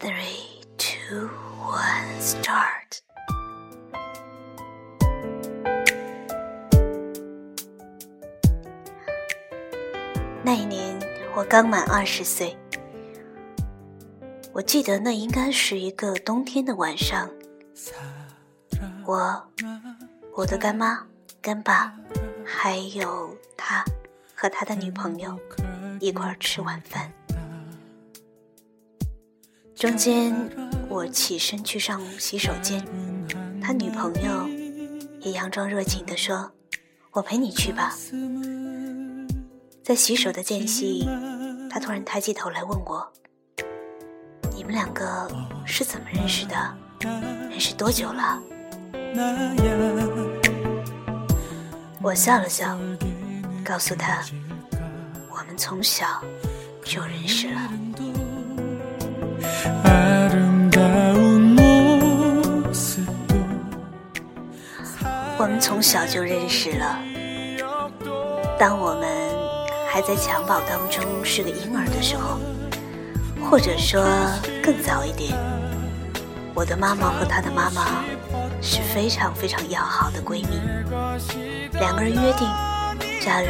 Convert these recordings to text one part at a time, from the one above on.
Three, two, one, start. 那一年我刚满二十岁，我记得那应该是一个冬天的晚上，我、我的干妈、干爸，还有他和他的女朋友一块儿吃晚饭。中间我起身去上洗手间，他女朋友也佯装热情地说：“我陪你去吧。”在洗手的间隙，他突然抬起头来问我：“你们两个是怎么认识的？认识多久了？”我笑了笑，告诉他：“我们从小就认识了。”从小就认识了。当我们还在襁褓当中是个婴儿的时候，或者说更早一点，我的妈妈和她的妈妈是非常非常要好的闺蜜。两个人约定，假如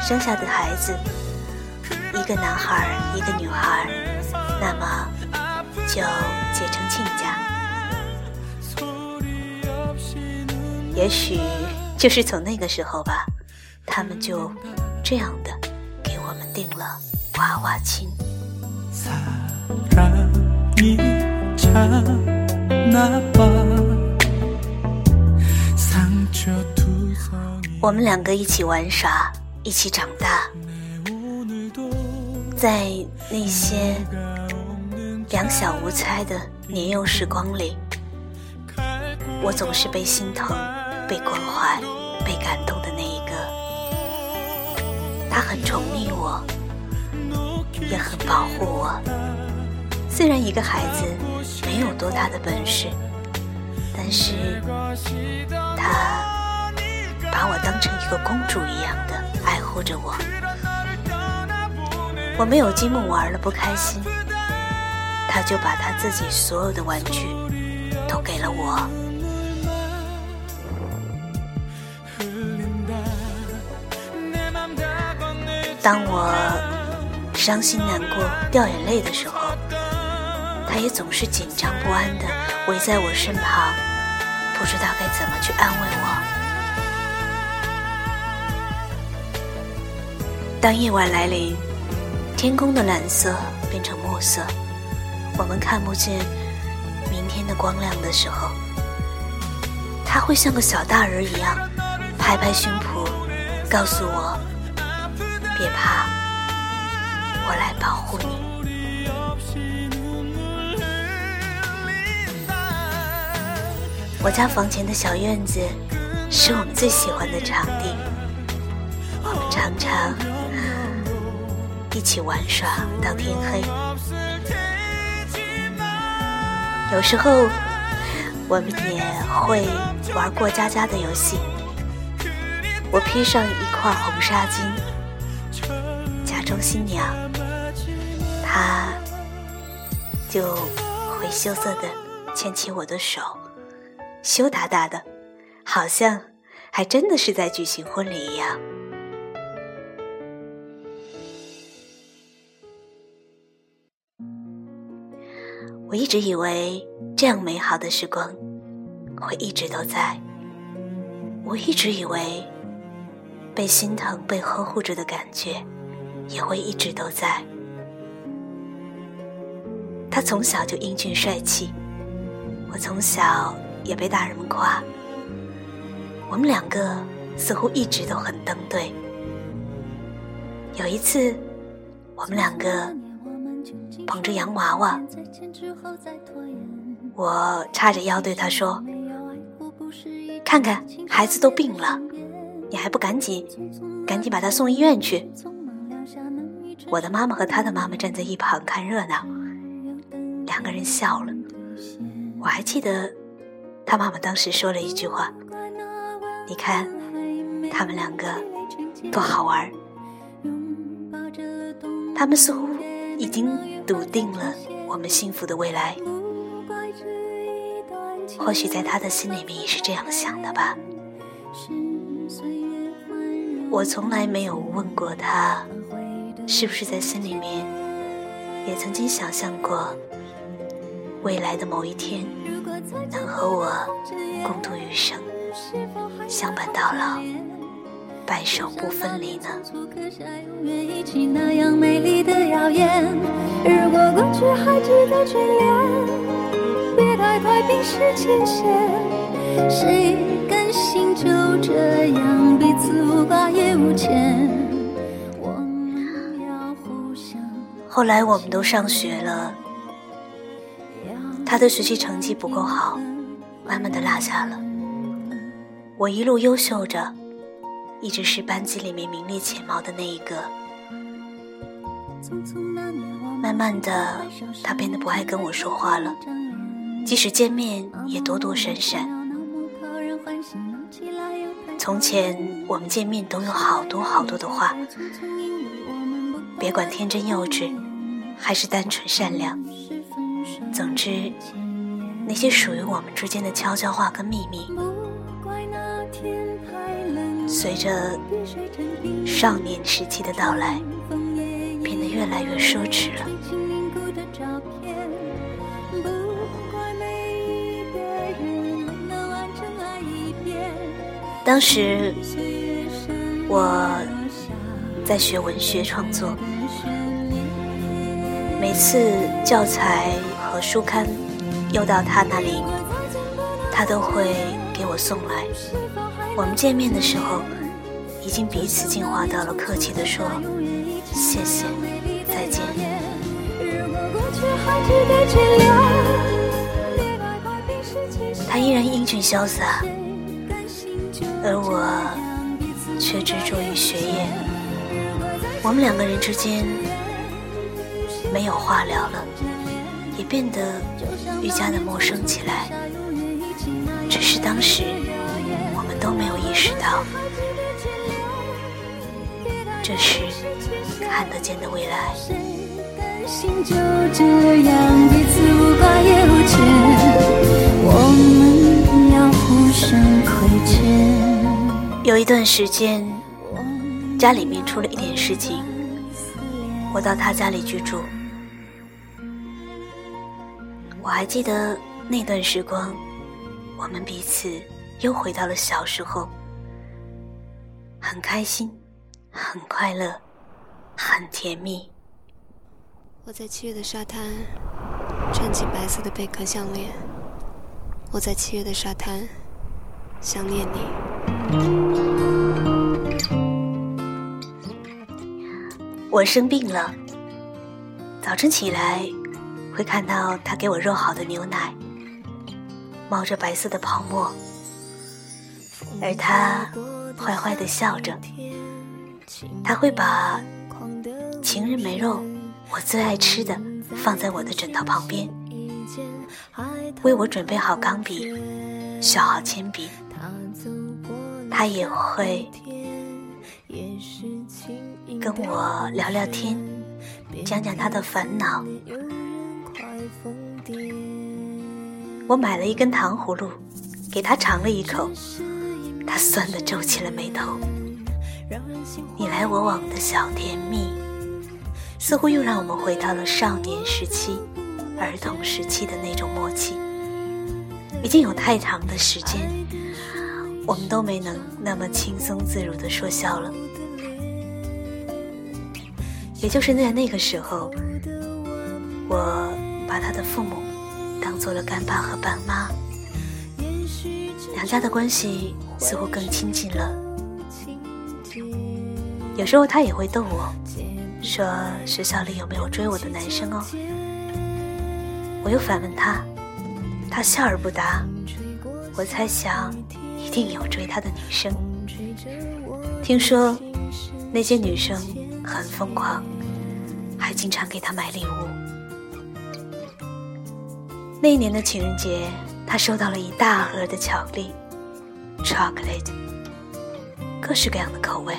生下的孩子一个男孩一个女孩，那么就也许就是从那个时候吧，他们就这样的给我们定了娃娃亲。我们两个一起玩耍，一起长大，在那些两小无猜的年幼时光里，我总是被心疼。被关怀、被感动的那一个，他很宠溺我，也很保护我。虽然一个孩子没有多大的本事，但是他把我当成一个公主一样的爱护着我。我没有积木玩了不开心，他就把他自己所有的玩具都给了我。当我伤心难过、掉眼泪的时候，他也总是紧张不安的围在我身旁，不知道该怎么去安慰我。当夜晚来临，天空的蓝色变成墨色，我们看不见明天的光亮的时候，他会像个小大人一样，拍拍胸脯，告诉我。别怕，我来保护你。我家房前的小院子是我们最喜欢的场地，我们常常一起玩耍到天黑。有时候我们也会玩过家家的游戏。我披上一块红纱巾。中新娘，她就会羞涩的牵起我的手，羞答答的，好像还真的是在举行婚礼一样。我一直以为这样美好的时光会一直都在，我一直以为被心疼、被呵护着的感觉。也会一直都在。他从小就英俊帅气，我从小也被大人们夸。我们两个似乎一直都很登对。有一次，我们两个捧着洋娃娃，我叉着腰对他说：“看看，孩子都病了，你还不赶紧，赶紧把他送医院去。”我的妈妈和他的妈妈站在一旁看热闹，两个人笑了。我还记得，他妈妈当时说了一句话：“你看，他们两个多好玩儿。”他们似乎已经笃定了我们幸福的未来。或许在他的心里面也是这样想的吧。我从来没有问过他，是不是在心里面也曾经想象过，未来的某一天能和我共度余生，相伴到老，白首不分离呢？如果过去还值得眷恋，别太快冰释前嫌，谁甘心就这样彼此无挂也无牵？后来我们都上学了，他的学习成绩不够好，慢慢的落下了。我一路优秀着，一直是班级里面名列前茅的那一个。慢慢的，他变得不爱跟我说话了，即使见面也躲躲闪闪。从前我们见面都有好多好多的话，别管天真幼稚。还是单纯善良。总之，那些属于我们之间的悄悄话跟秘密，随着少年时期的到来，变得越来越奢侈了。当时我在学文学创作。每次教材和书刊又到他那里，他都会给我送来。我们见面的时候，已经彼此进化到了客气的说谢谢，再见。他依然英俊潇洒，而我却执着于学业。我们两个人之间。没有话聊了，也变得愈加的陌生起来。只是当时我们都没有意识到，这是看得见的未来。有一段时间，家里面出了一点事情，我到他家里居住。我还记得那段时光，我们彼此又回到了小时候，很开心，很快乐，很甜蜜。我在七月的沙滩穿起白色的贝壳项链，我在七月的沙滩想念你。我生病了，早晨起来。会看到他给我热好的牛奶，冒着白色的泡沫，而他坏坏的笑着。他会把情人梅肉，我最爱吃的，放在我的枕头旁边，为我准备好钢笔，削好铅笔。他也会跟我聊聊天，讲讲他的烦恼。我买了一根糖葫芦，给他尝了一口，他酸的皱起了眉头。你来我往的小甜蜜，似乎又让我们回到了少年时期、儿童时期的那种默契。已经有太长的时间，我们都没能那么轻松自如的说笑了。也就是在那个时候，我。把他的父母当做了干爸和干妈，两家的关系似乎更亲近了。有时候他也会逗我，说学校里有没有追我的男生哦。我又反问他，他笑而不答。我猜想一定有追他的女生。听说那些女生很疯狂，还经常给他买礼物。那一年的情人节，他收到了一大盒的巧克力，chocolate，各式各样的口味。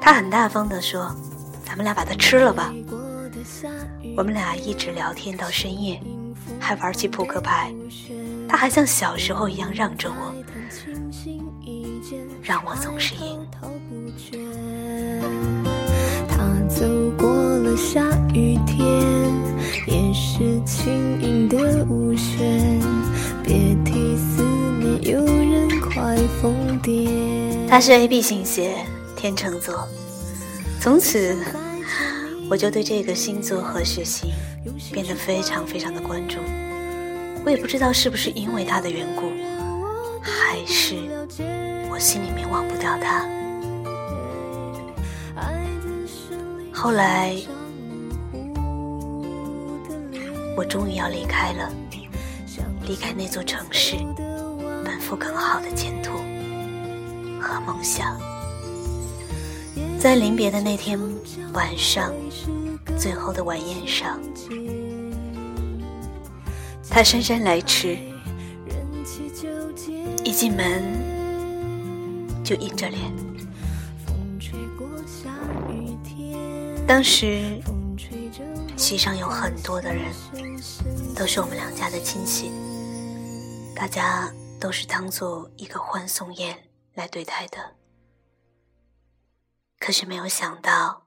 他很大方的说：“咱们俩把它吃了吧。”我们俩一直聊天到深夜，还玩起扑克牌。他还像小时候一样让着我，让我总是赢。他走过了下雨天，轻盈的舞旋。别提思念，有人快疯癫。他是 A B 型血，天秤座。从此，我就对这个星座和血型变得非常非常的关注。我也不知道是不是因为他的缘故，还是我心里面忘不掉他。后来，我终于要离开了，离开那座城市，奔赴更好的前途和梦想。在临别的那天晚上，最后的晚宴上，他姗姗来迟，一进门就阴着脸。当时席上有很多的人，都是我们两家的亲戚，大家都是当做一个欢送宴来对待的。可是没有想到，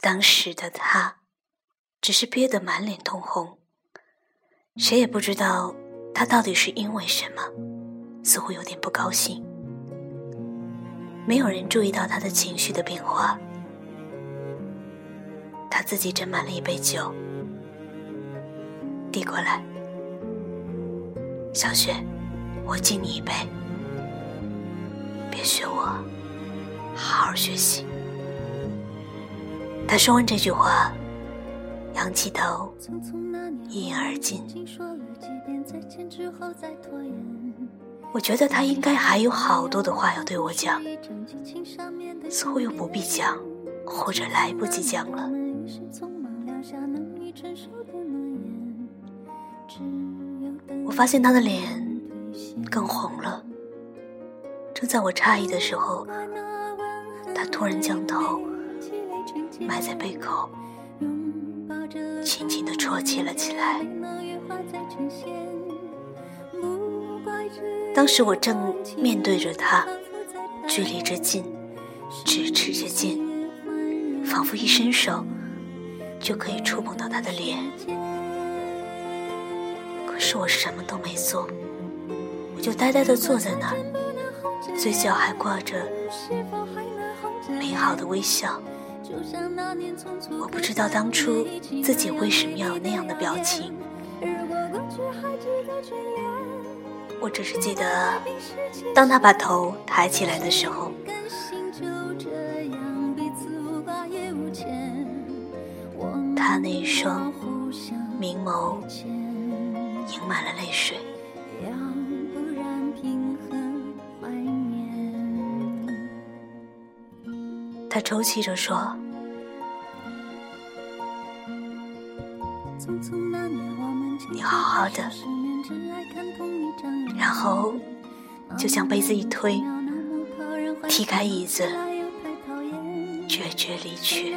当时的他只是憋得满脸通红，谁也不知道他到底是因为什么，似乎有点不高兴。没有人注意到他的情绪的变化。他自己斟满了一杯酒，递过来：“小雪，我敬你一杯，别学我。”好好学习。他说完这句话，仰起头，一饮而尽。我觉得他应该还有好多的话要对我讲，似乎又不必讲，或者来不及讲了。我发现他的脸更红了。正在我诧异的时候。他突然将头埋在背口，轻轻地啜泣了起来。当时我正面对着他，距离着近，咫尺着间，仿佛一伸手就可以触碰到他的脸。可是我什么都没做，我就呆呆地坐在那儿，嘴角还挂着。美好的微笑，我不知道当初自己为什么要有那样的表情，我只是记得，当他把头抬起来的时候，那一双明眸盈满了泪水。他抽泣着说：“你好好的。”然后就将杯子一推，踢开椅子，决绝离去。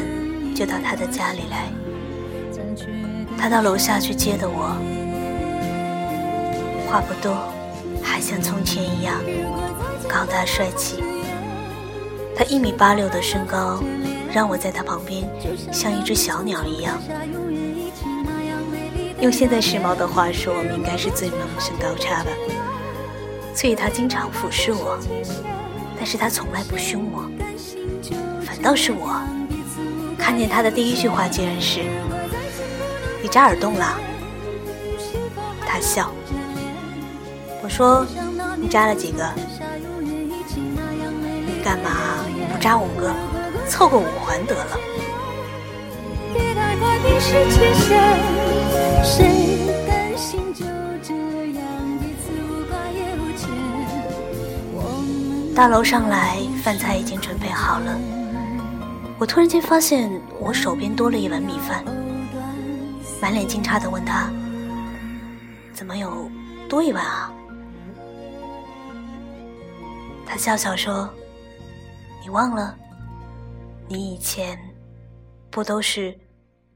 就到他的家里来。他到楼下去接的我，话不多，还像从前一样高大帅气。他一米八六的身高。让我在他旁边像一只小鸟一样。用现在时髦的话说，我们应该是最萌身高差吧。所以他经常俯视我，但是他从来不凶我，反倒是我看见他的第一句话竟然是：“你扎耳洞了？”他笑。我说：“你扎了几个？干嘛不扎五个？”凑个五环得了。大楼上来，饭菜已经准备好了。我突然间发现我手边多了一碗米饭，满脸惊诧的问他：“怎么有多一碗啊？”他笑笑说：“你忘了，你以前不都是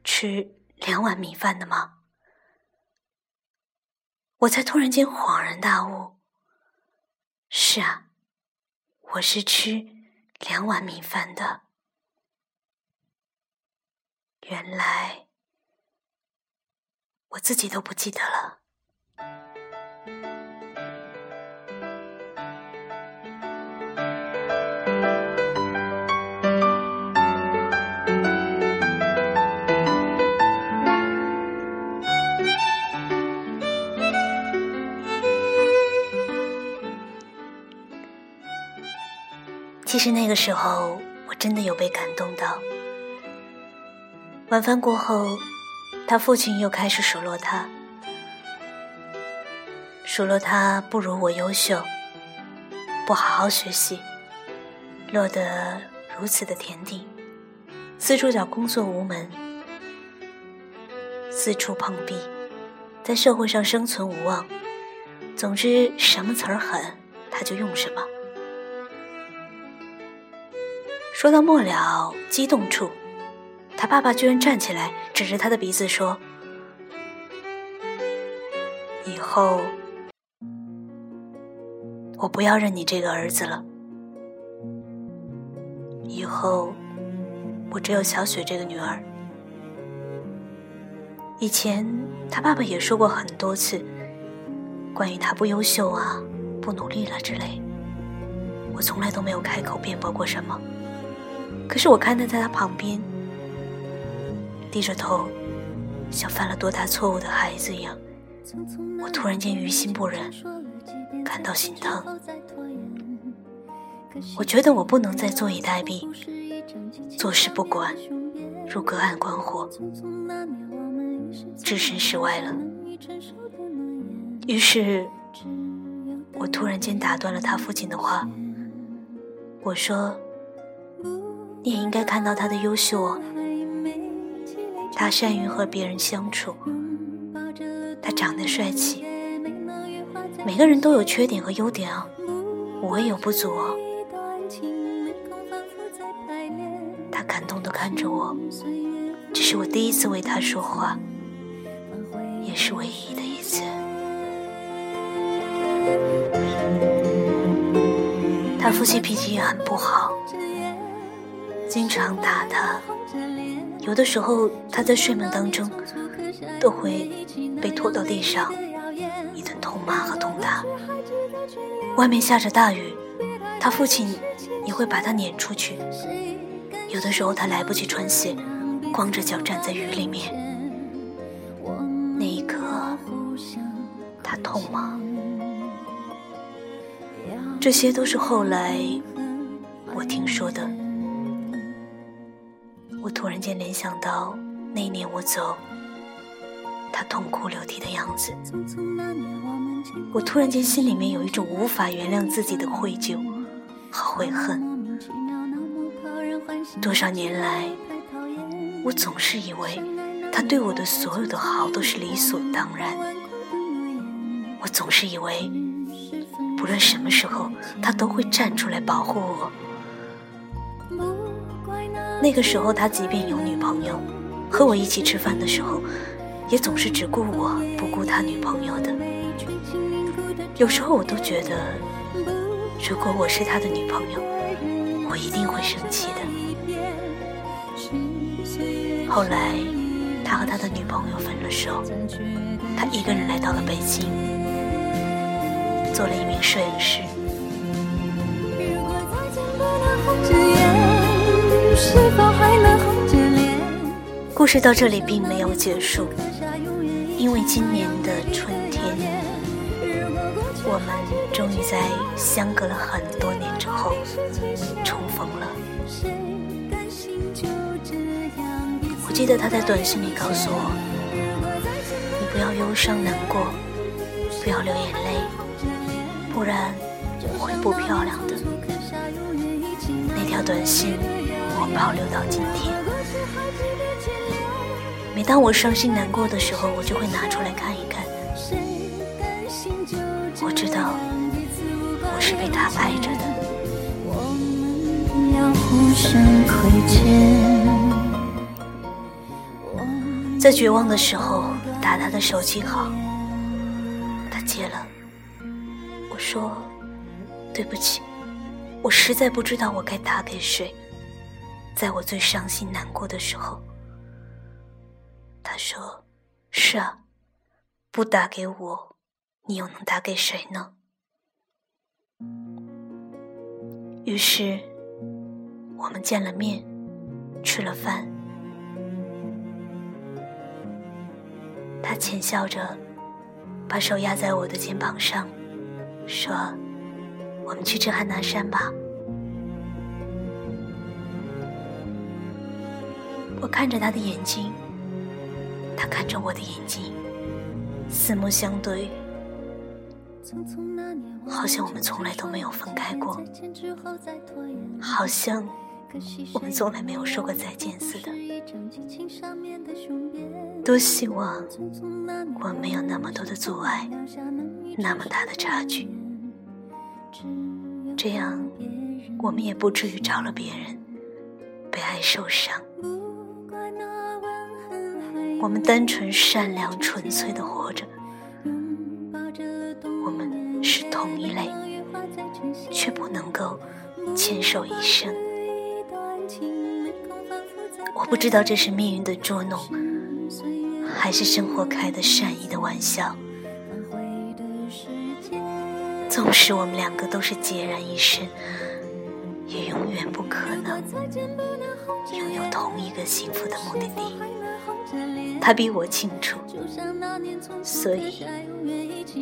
吃两碗米饭的吗？”我才突然间恍然大悟：“是啊，我是吃两碗米饭的。原来我自己都不记得了。”其实那个时候，我真的有被感动到。晚饭过后，他父亲又开始数落他，数落他不如我优秀，不好好学习，落得如此的田地，四处找工作无门，四处碰壁，在社会上生存无望。总之，什么词儿狠，他就用什么。说到末了，激动处，他爸爸居然站起来，指着他的鼻子说：“以后我不要认你这个儿子了。以后我只有小雪这个女儿。”以前他爸爸也说过很多次，关于他不优秀啊、不努力了之类，我从来都没有开口辩驳过什么。可是我看他在他旁边，低着头，像犯了多大错误的孩子一样，我突然间于心不忍，感到心疼。我觉得我不能再坐以待毙，坐视不管，如隔岸观火，置身事外了。于是，我突然间打断了他父亲的话，我说。你也应该看到他的优秀哦，他善于和别人相处，他长得帅气。每个人都有缺点和优点啊，我也有不足哦。他感动的看着我，这是我第一次为他说话，也是唯一的一次。他父亲脾气也很不好。经常打他，有的时候他在睡梦当中都会被拖到地上，一顿痛骂和痛打。外面下着大雨，他父亲也会把他撵出去。有的时候他来不及穿鞋，光着脚站在雨里面，那一刻他痛吗？这些都是后来我听说的。突然间联想到那一年我走，他痛哭流涕的样子。我突然间心里面有一种无法原谅自己的愧疚和悔恨。多少年来，我总是以为他对我的所有的好都是理所当然。我总是以为，不论什么时候，他都会站出来保护我。那个时候，他即便有女朋友，和我一起吃饭的时候，也总是只顾我不顾他女朋友的。有时候我都觉得，如果我是他的女朋友，我一定会生气的。后来，他和他的女朋友分了手，他一个人来到了北京，做了一名摄影师。故事到这里并没有结束，因为今年的春天，我们终于在相隔了很多年之后重逢了。我记得他在短信里告诉我：“你不要忧伤难过，不要流眼泪，不然会不漂亮的。”那条短信我保留到今天。每当我伤心难过的时候，我就会拿出来看一看。我知道我是被他爱着的。在绝望的时候打他的手机号，他接了。我说：“对不起，我实在不知道我该打给谁。”在我最伤心难过的时候，他说：“是啊，不打给我，你又能打给谁呢？”于是。我们见了面，吃了饭。他浅笑着，把手压在我的肩膀上，说：“我们去吃汉拿山吧。”我看着他的眼睛，他看着我的眼睛，四目相对，好像我们从来都没有分开过，好像。我们从来没有说过再见似的，多希望我们没有那么多的阻碍，那么大的差距，这样我们也不至于找了别人，被爱受伤。我们单纯、善良、纯粹的活着，我们是同一类，却不能够牵手一生。我不知道这是命运的捉弄，还是生活开的善意的玩笑。纵使我们两个都是孑然一身，也永远不可能拥有同一个幸福的目的地。他比我清楚，所以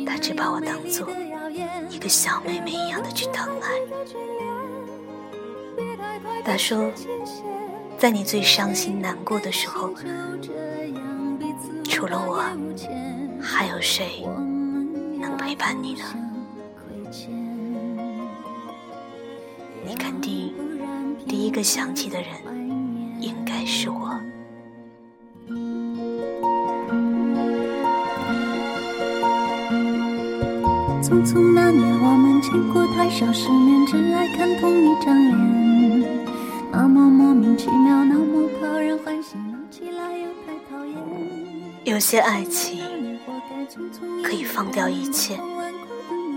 他只把我当做一个小妹妹一样的去疼爱。他说。在你最伤心难过的时候，除了我，还有谁能陪伴你呢？你肯定第一个想起的人应该是我。匆匆那年，我们见过太少世面，只爱看同一张脸。那么莫名其妙，那么讨人欢喜，闹起来又太讨厌有些爱情可以放掉一切，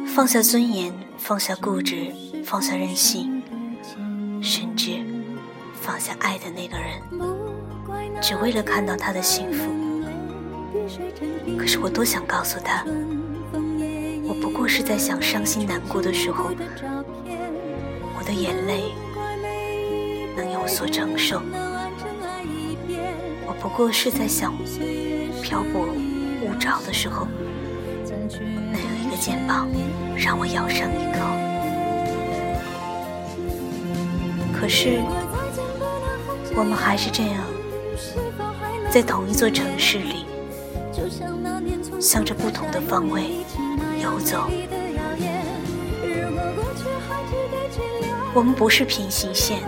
放下尊严，放下固执，放下任性，甚至放下爱的那个人，只为了看到他的幸福。可是我多想告诉他，我不过是在想伤心难过的时候，我的眼泪能有。所承受，我不过是在想，漂泊无着的时候，能有一个肩膀让我咬上一口。可是，我们还是这样，在同一座城市里，向着不同的方位游走。我们不是平行线。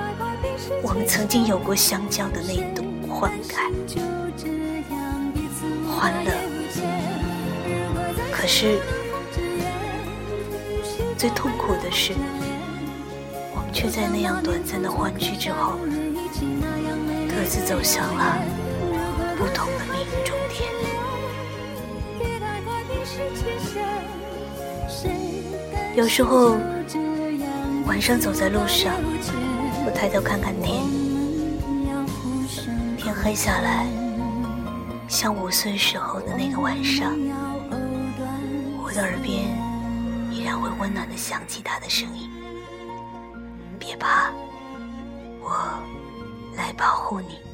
我们曾经有过相交的那度欢开、欢乐，可是最痛苦的是，我们却在那样短暂的欢聚之后，各自走向了不同的命运终点。有时候晚上走在路上。我抬头看看天，天黑下来，像五岁时候的那个晚上，我的耳边依然会温暖的响起他的声音。别怕，我来保护你。